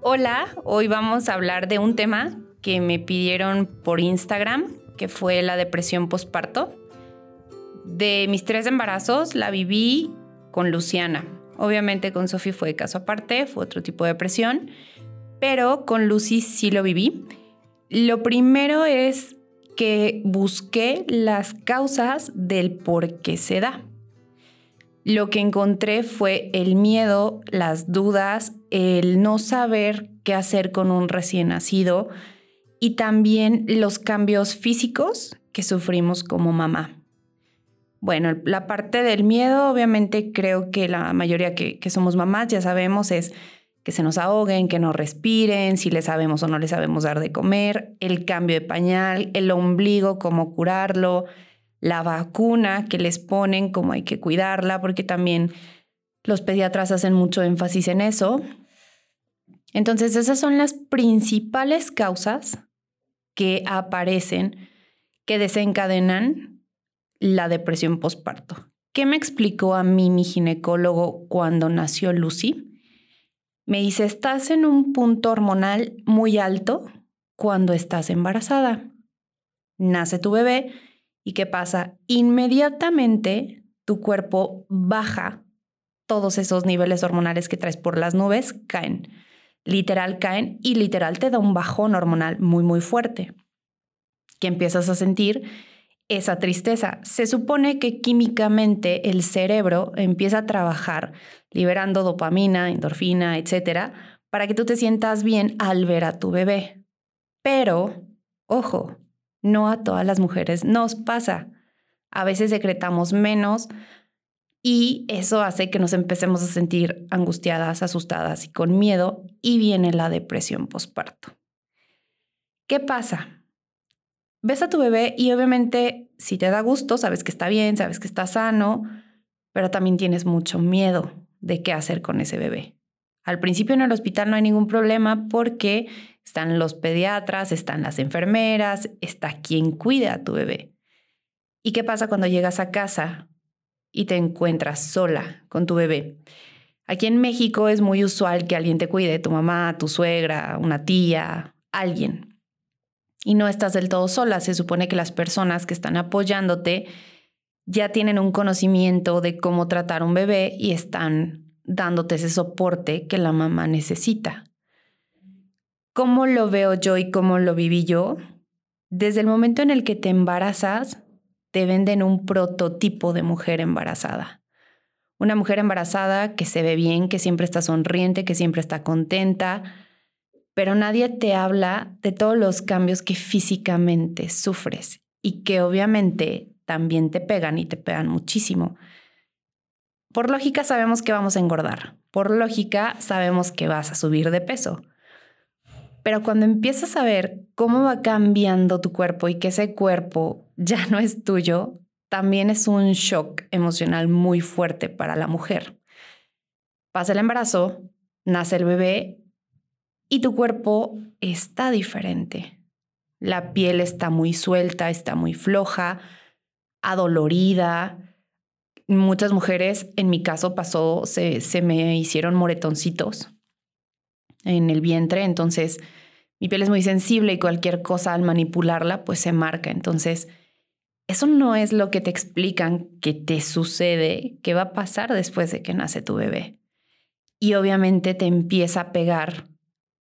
Hola, hoy vamos a hablar de un tema que me pidieron por Instagram, que fue la depresión postparto. De mis tres embarazos la viví con Luciana. Obviamente con Sophie fue caso aparte, fue otro tipo de depresión, pero con Lucy sí lo viví. Lo primero es que busqué las causas del por qué se da. Lo que encontré fue el miedo, las dudas, el no saber qué hacer con un recién nacido y también los cambios físicos que sufrimos como mamá. Bueno, la parte del miedo, obviamente creo que la mayoría que, somos mamás ya sabemos es que se nos ahoguen, que no respiren, si le sabemos o no le sabemos dar de comer, el cambio de pañal, el ombligo, cómo curarlo, la vacuna que les ponen, cómo hay que cuidarla, porque también los pediatras hacen mucho énfasis en eso. Entonces, esas son las principales causas que aparecen, que desencadenan la depresión postparto. ¿Qué me explicó a mí mi ginecólogo cuando nació Lucy? Me dice, estás en un punto hormonal muy alto cuando estás embarazada. Nace tu bebé y ¿qué pasa? Inmediatamente tu cuerpo baja todos esos niveles hormonales que traes por las nubes, caen literal caen y literal te da un bajón hormonal muy, muy fuerte, que empiezas a sentir esa tristeza. Se supone que químicamente el cerebro empieza a trabajar liberando dopamina, endorfina, etcétera, para que tú te sientas bien al ver a tu bebé. Pero, ojo, no a todas las mujeres nos pasa. A veces secretamos menos, y eso hace que nos empecemos a sentir angustiadas, asustadas y con miedo y viene la depresión postparto. ¿Qué pasa? Ves a tu bebé y obviamente si te da gusto, sabes que está bien, sabes que está sano, pero también tienes mucho miedo de qué hacer con ese bebé. Al principio en el hospital no hay ningún problema porque están los pediatras, están las enfermeras, está quien cuida a tu bebé. ¿Y qué pasa cuando llegas a casa? y te encuentras sola con tu bebé. Aquí en México es muy usual que alguien te cuide, tu mamá, tu suegra, una tía, alguien. Y no estás del todo sola. Se supone que las personas que están apoyándote ya tienen un conocimiento de cómo tratar un bebé y están dándote ese soporte que la mamá necesita. ¿Cómo lo veo yo y cómo lo viví yo? Desde el momento en el que te embarazas, te venden un prototipo de mujer embarazada. Una mujer embarazada que se ve bien, que siempre está sonriente, que siempre está contenta, pero nadie te habla de todos los cambios que físicamente sufres y que obviamente también te pegan y te pegan muchísimo. Por lógica sabemos que vamos a engordar, por lógica sabemos que vas a subir de peso, pero cuando empiezas a ver cómo va cambiando tu cuerpo y que ese cuerpo ya no es tuyo, también es un shock emocional muy fuerte para la mujer. Pasa el embarazo, nace el bebé y tu cuerpo está diferente. La piel está muy suelta, está muy floja, adolorida. Muchas mujeres, en mi caso pasó, se, se me hicieron moretoncitos en el vientre, entonces mi piel es muy sensible y cualquier cosa al manipularla pues se marca. Entonces, eso no es lo que te explican que te sucede, que va a pasar después de que nace tu bebé. Y obviamente te empieza a pegar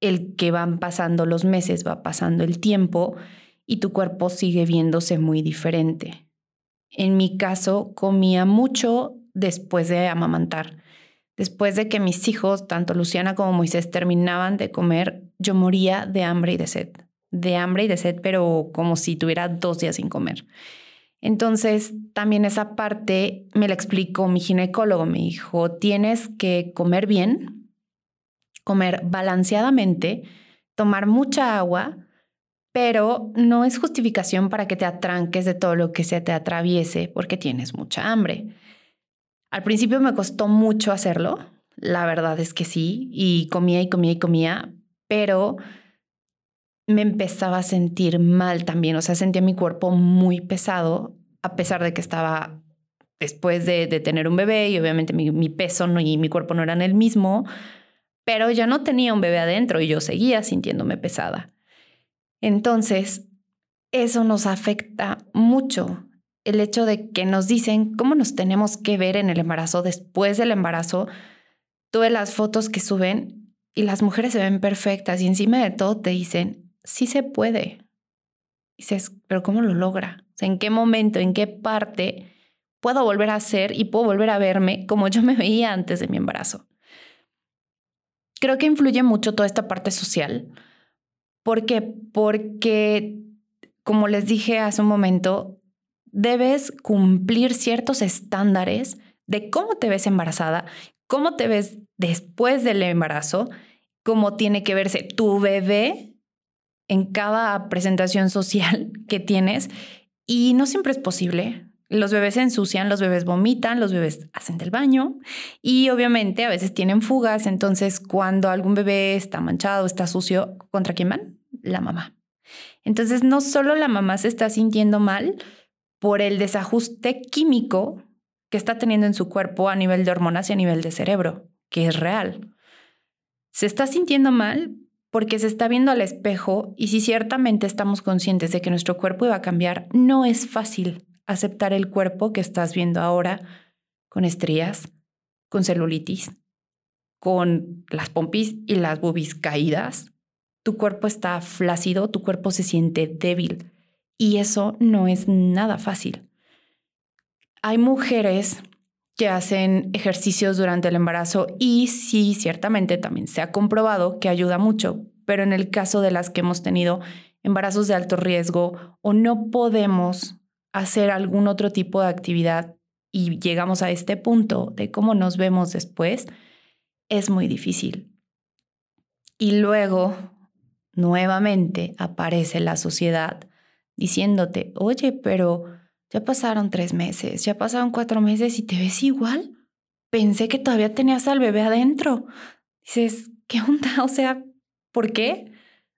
el que van pasando los meses, va pasando el tiempo y tu cuerpo sigue viéndose muy diferente. En mi caso, comía mucho después de amamantar. Después de que mis hijos, tanto Luciana como Moisés, terminaban de comer, yo moría de hambre y de sed. De hambre y de sed, pero como si tuviera dos días sin comer. Entonces, también esa parte me la explicó mi ginecólogo. Me dijo, tienes que comer bien, comer balanceadamente, tomar mucha agua, pero no es justificación para que te atranques de todo lo que se te atraviese porque tienes mucha hambre. Al principio me costó mucho hacerlo, la verdad es que sí, y comía y comía y comía, pero me empezaba a sentir mal también, o sea, sentía mi cuerpo muy pesado, a pesar de que estaba después de, tener un bebé y obviamente mi, peso y mi cuerpo no eran el mismo, pero ya no tenía un bebé adentro y yo seguía sintiéndome pesada. Entonces, eso nos afecta mucho. El hecho de que nos dicen cómo nos tenemos que ver en el embarazo, después del embarazo, todas las fotos que suben y las mujeres se ven perfectas y encima de todo te dicen, sí se puede. dices, pero ¿cómo lo logra? ¿En qué momento, en qué parte puedo volver a ser y puedo volver a verme como yo me veía antes de mi embarazo? Creo que influye mucho toda esta parte social. ¿Por qué? Porque, como les dije hace un momento, debes cumplir ciertos estándares de cómo te ves embarazada, cómo te ves después del embarazo, cómo tiene que verse tu bebé en cada presentación social que tienes. Y no siempre es posible. Los bebés se ensucian, los bebés vomitan, los bebés hacen del baño y obviamente a veces tienen fugas. Entonces, cuando algún bebé está manchado, está sucio, ¿contra quién van? La mamá. Entonces, no solo la mamá se está sintiendo mal por el desajuste químico que está teniendo en su cuerpo a nivel de hormonas y a nivel de cerebro, que es real. Se está sintiendo mal porque se está viendo al espejo y si ciertamente estamos conscientes de que nuestro cuerpo iba a cambiar, no es fácil aceptar el cuerpo que estás viendo ahora con estrías, con celulitis, con las pompis y las boobies caídas. Tu cuerpo está flácido, tu cuerpo se siente débil y eso no es nada fácil. Hay mujeres que hacen ejercicios durante el embarazo y sí, ciertamente también se ha comprobado que ayuda mucho, pero en el caso de las que hemos tenido embarazos de alto riesgo o no podemos hacer algún otro tipo de actividad y llegamos a este punto de cómo nos vemos después, es muy difícil. Y luego, nuevamente, aparece la sociedad diciéndote, oye, pero ya pasaron tres meses, ya pasaron cuatro meses y te ves igual. Pensé que todavía tenías al bebé adentro. Dices, ¿qué onda? O sea, ¿por qué?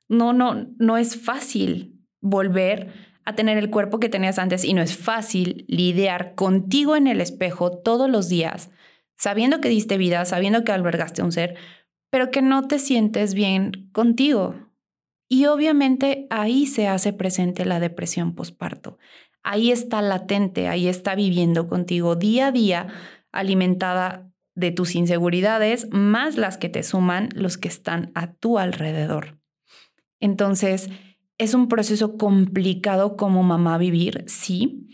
No, no, no es fácil volver a tener el cuerpo que tenías antes y no es fácil lidiar contigo en el espejo todos los días, sabiendo que diste vida, sabiendo que albergaste un ser, pero que no te sientes bien contigo. Y obviamente ahí se hace presente la depresión posparto. Ahí está latente, ahí está viviendo contigo día a día, alimentada de tus inseguridades, más las que te suman los que están a tu alrededor. Entonces, es un proceso complicado como mamá vivir, sí.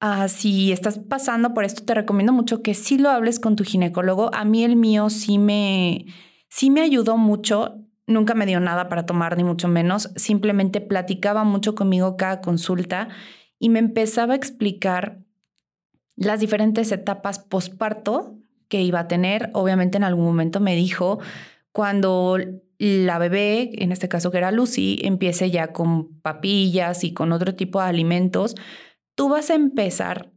Ah, si estás pasando por esto, te recomiendo mucho que sí lo hables con tu ginecólogo. A mí el mío sí me, sí me ayudó mucho. Nunca me dio nada para tomar, ni mucho menos. Simplemente platicaba mucho conmigo cada consulta y me empezaba a explicar las diferentes etapas posparto que iba a tener. Obviamente en algún momento me dijo, cuando la bebé, en este caso que era Lucy, empiece ya con papillas y con otro tipo de alimentos, tú vas a empezar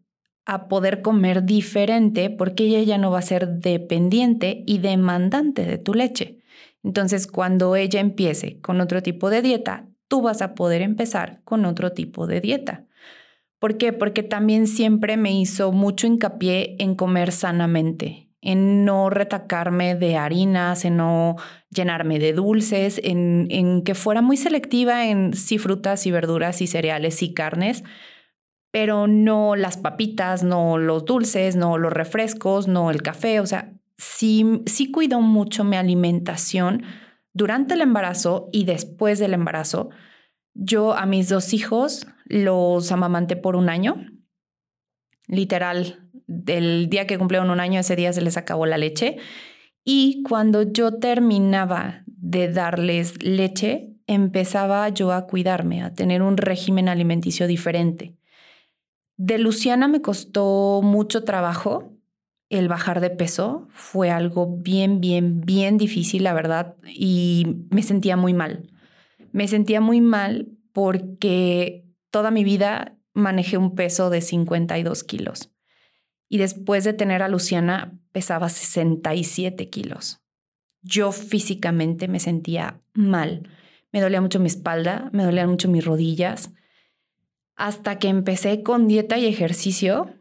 a poder comer diferente porque ella ya no va a ser dependiente y demandante de tu leche. Entonces, cuando ella empiece con otro tipo de dieta, tú vas a poder empezar con otro tipo de dieta. ¿Por qué? Porque también siempre me hizo mucho hincapié en comer sanamente, en no retacarme de harinas, en no llenarme de dulces, en, en que fuera muy selectiva en sí frutas y verduras y cereales y carnes, pero no las papitas, no los dulces, no los refrescos, no el café. O sea, sí, sí cuido mucho mi alimentación durante el embarazo y después del embarazo. Yo a mis dos hijos los amamanté por un año. Literal, del día que cumplieron un año, ese día se les acabó la leche. Y cuando yo terminaba de darles leche, empezaba yo a cuidarme, a tener un régimen alimenticio diferente. De Luciana me costó mucho trabajo el bajar de peso. Fue algo bien, bien, bien difícil, la verdad, y me sentía muy mal. Me sentía muy mal porque toda mi vida manejé un peso de 52 kilos y después de tener a Luciana pesaba 67 kilos. Yo físicamente me sentía mal. Me dolía mucho mi espalda, me dolían mucho mis rodillas. Hasta que empecé con dieta y ejercicio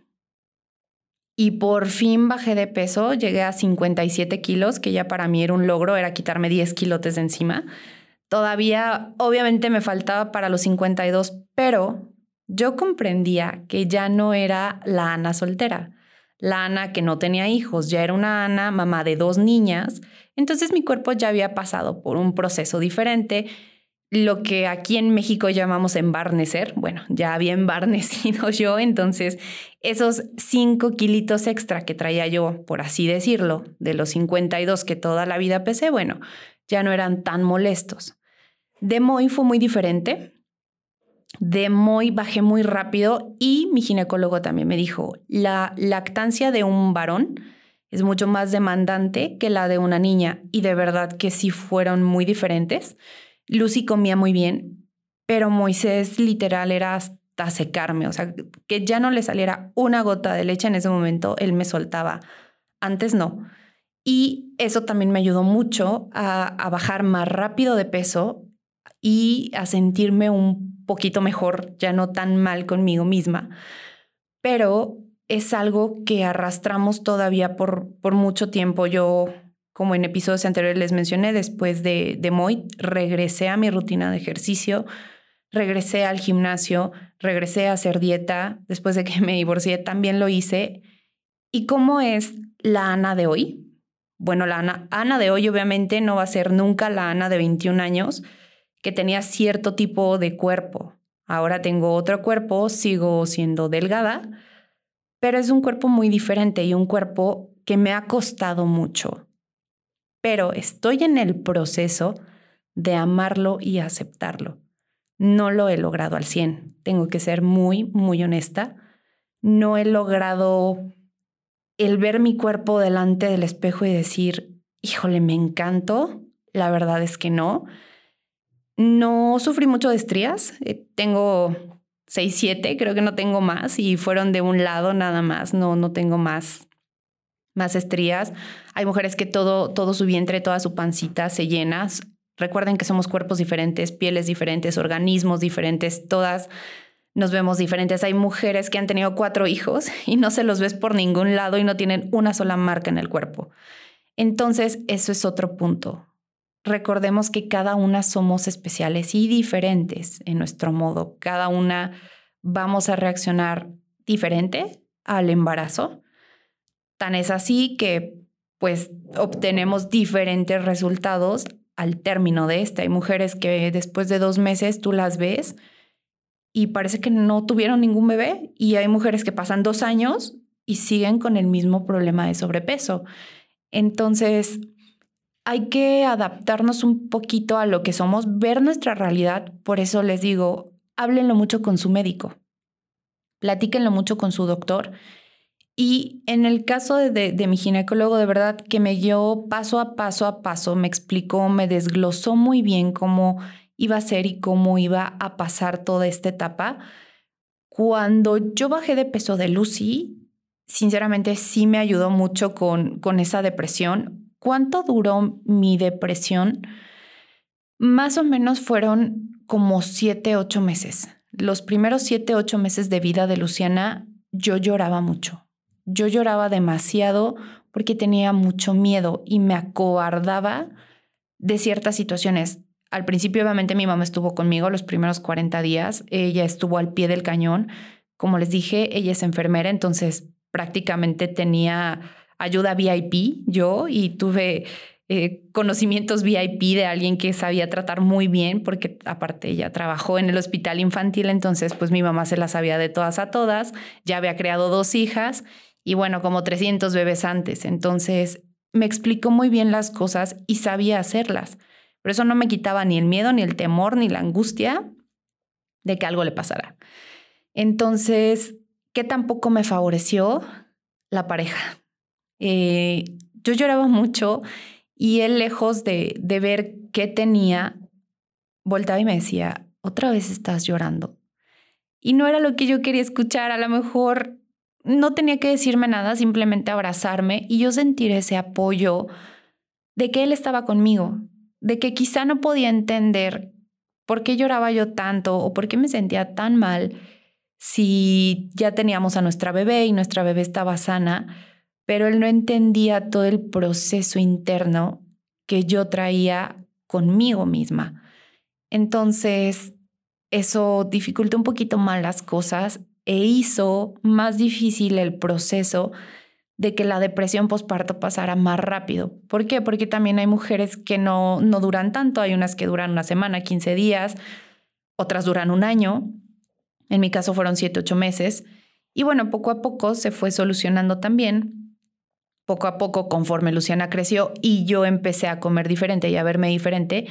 y por fin bajé de peso, llegué a 57 kilos, que ya para mí era un logro, era quitarme 10 kilotes de encima. Todavía, obviamente, me faltaba para los 52, pero yo comprendía que ya no era la Ana soltera, la Ana que no tenía hijos, ya era una Ana, mamá de dos niñas, entonces mi cuerpo ya había pasado por un proceso diferente lo que aquí en México llamamos embarnecer. Bueno, ya había embarnecido yo, entonces esos cinco kilitos extra que traía yo, por así decirlo, de los 52 que toda la vida pesé, bueno, ya no eran tan molestos. De Moy fue muy diferente. De Moy bajé muy rápido y mi ginecólogo también me dijo, la lactancia de un varón es mucho más demandante que la de una niña y de verdad que sí fueron muy diferentes. Lucy comía muy bien, pero Moisés literal era hasta secarme, o sea, que ya no le saliera una gota de leche en ese momento, él me soltaba. Antes no. Y eso también me ayudó mucho a, bajar más rápido de peso y a sentirme un poquito mejor, ya no tan mal conmigo misma. Pero es algo que arrastramos todavía por, por mucho tiempo. Yo como en episodios anteriores les mencioné, después de, de Moy, regresé a mi rutina de ejercicio, regresé al gimnasio, regresé a hacer dieta. Después de que me divorcié, también lo hice. ¿Y cómo es la Ana de hoy? Bueno, la Ana, Ana de hoy obviamente no va a ser nunca la Ana de 21 años que tenía cierto tipo de cuerpo. Ahora tengo otro cuerpo, sigo siendo delgada, pero es un cuerpo muy diferente y un cuerpo que me ha costado mucho pero estoy en el proceso de amarlo y aceptarlo. No lo he logrado al 100. Tengo que ser muy, muy honesta. No he logrado el ver mi cuerpo delante del espejo y decir, híjole, me encanto. La verdad es que no. No sufrí mucho de estrías. Eh, tengo 6, 7, creo que no tengo más y fueron de un lado nada más. No, no tengo más más estrías. Hay mujeres que todo, todo su vientre, toda su pancita se llena. Recuerden que somos cuerpos diferentes, pieles diferentes, organismos diferentes, todas nos vemos diferentes. Hay mujeres que han tenido cuatro hijos y no se los ves por ningún lado y no tienen una sola marca en el cuerpo. Entonces, eso es otro punto. Recordemos que cada una somos especiales y diferentes en nuestro modo. Cada una vamos a reaccionar diferente al embarazo Tan es así que pues obtenemos diferentes resultados al término de este. Hay mujeres que después de dos meses tú las ves y parece que no tuvieron ningún bebé y hay mujeres que pasan dos años y siguen con el mismo problema de sobrepeso. Entonces, hay que adaptarnos un poquito a lo que somos, ver nuestra realidad. Por eso les digo, háblenlo mucho con su médico, platíquenlo mucho con su doctor y en el caso de, mi ginecólogo, de verdad que me dio paso a paso a paso, me explicó, me desglosó muy bien cómo iba a ser y cómo iba a pasar toda esta etapa. Cuando yo bajé de peso de Lucy, sinceramente sí me ayudó mucho con, con esa depresión. ¿Cuánto duró mi depresión? Más o menos fueron como siete, ocho meses. Los primeros siete, ocho meses de vida de Luciana, yo lloraba mucho yo lloraba demasiado porque tenía mucho miedo y me acobardaba de ciertas situaciones. Al principio, obviamente, mi mamá estuvo conmigo los primeros 40 días. Ella estuvo al pie del cañón. Como les dije, ella es enfermera, entonces prácticamente tenía ayuda VIP yo y tuve eh, conocimientos VIP de alguien que sabía tratar muy bien, porque aparte ella trabajó en el hospital infantil, entonces pues mi mamá se la sabía de todas a todas, ya había creado dos hijas y bueno, como 300 bebés antes. Entonces me explicó muy bien las cosas y sabía hacerlas. Pero eso no me quitaba ni el miedo, ni el temor, ni la angustia de que algo le pasara. Entonces, ¿qué tampoco me favoreció? La pareja. Eh, yo lloraba mucho y él, lejos de, de ver qué tenía, voltaba y me decía, otra vez estás llorando. Y no era lo que yo quería escuchar. A lo mejor no tenía que decirme nada, simplemente abrazarme y yo sentir ese apoyo de que él estaba conmigo, de que quizá no podía entender por qué lloraba yo tanto o por qué me sentía tan mal, si ya teníamos a nuestra bebé y nuestra bebé estaba sana, pero él no entendía todo el proceso interno que yo traía conmigo misma. Entonces, eso dificultó un poquito más las cosas e hizo más difícil el proceso de que la depresión postparto pasara más rápido. ¿Por qué? Porque también hay mujeres que no, no duran tanto, hay unas que duran una semana, 15 días, otras duran un año, en mi caso fueron 7, 8 meses, y bueno, poco a poco se fue solucionando también, poco a poco conforme Luciana creció y yo empecé a comer diferente y a verme diferente,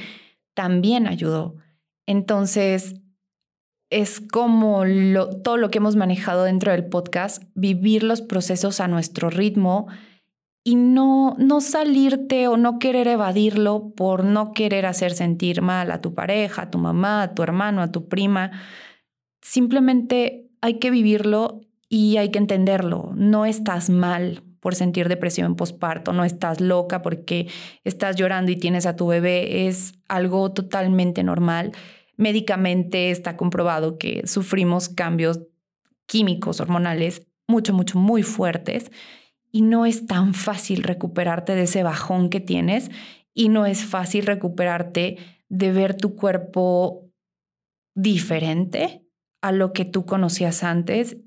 también ayudó. Entonces, es como todo lo que hemos manejado dentro del podcast, vivir los procesos a nuestro ritmo y no, no salirte o no querer evadirlo por no querer hacer sentir mal a tu pareja, a tu mamá, a tu hermano, a tu prima. Simplemente hay que vivirlo y hay que entenderlo. No estás mal por sentir depresión posparto, no estás loca porque estás llorando y tienes a tu bebé, es algo totalmente normal médicamente está comprobado que sufrimos cambios químicos, hormonales, mucho, mucho, muy fuertes y no es tan fácil recuperarte de ese bajón que tienes y no es fácil recuperarte de ver tu cuerpo diferente a lo que tú conocías antes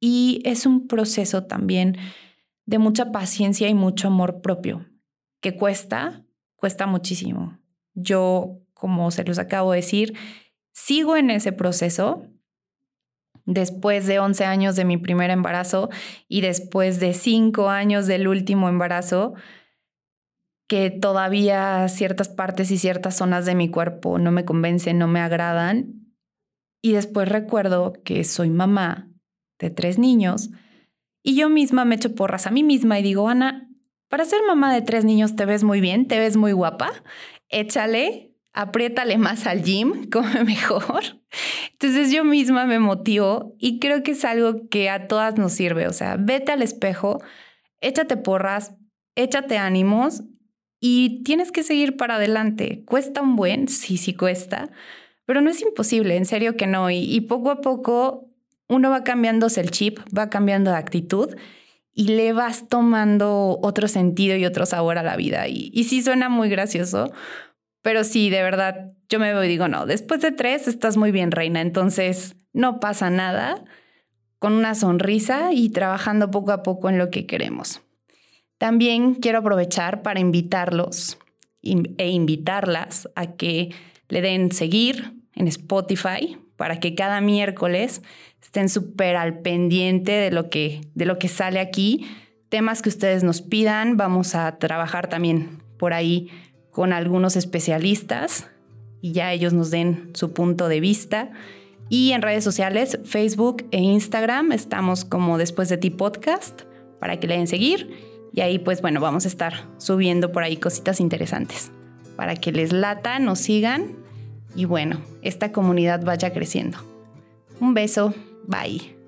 y es un proceso también de mucha paciencia y mucho amor propio, que cuesta, cuesta muchísimo. Yo como se los acabo de decir, sigo en ese proceso después de 11 años de mi primer embarazo y después de 5 años del último embarazo, que todavía ciertas partes y ciertas zonas de mi cuerpo no me convencen, no me agradan. Y después recuerdo que soy mamá de tres niños y yo misma me echo porras a mí misma y digo, Ana, para ser mamá de tres niños te ves muy bien, te ves muy guapa, échale, apriétale más al gym, come mejor. Entonces yo misma me motivo y creo que es algo que a todas nos sirve. O sea, vete al espejo, échate porras, échate ánimos y tienes que seguir para adelante. Cuesta un buen, sí, sí cuesta, pero no es imposible, en serio que no. Y, poco a poco uno va cambiándose el chip, va cambiando de actitud y le vas tomando otro sentido y otro sabor a la vida. Y, y sí suena muy gracioso pero sí, de verdad, yo me veo y digo, no, después de tres estás muy bien, reina. Entonces, no pasa nada con una sonrisa y trabajando poco a poco en lo que queremos. También quiero aprovechar para invitarlos e invitarlas a que le den seguir en Spotify para que cada miércoles estén súper al pendiente de lo, que, de lo que sale aquí. Temas que ustedes nos pidan, vamos a trabajar también por ahí con algunos especialistas y ya ellos nos den su punto de vista. Y en redes sociales, Facebook e Instagram, estamos como después de ti podcast para que le den seguir. Y ahí pues bueno, vamos a estar subiendo por ahí cositas interesantes para que les lata, nos sigan y bueno, esta comunidad vaya creciendo. Un beso, bye.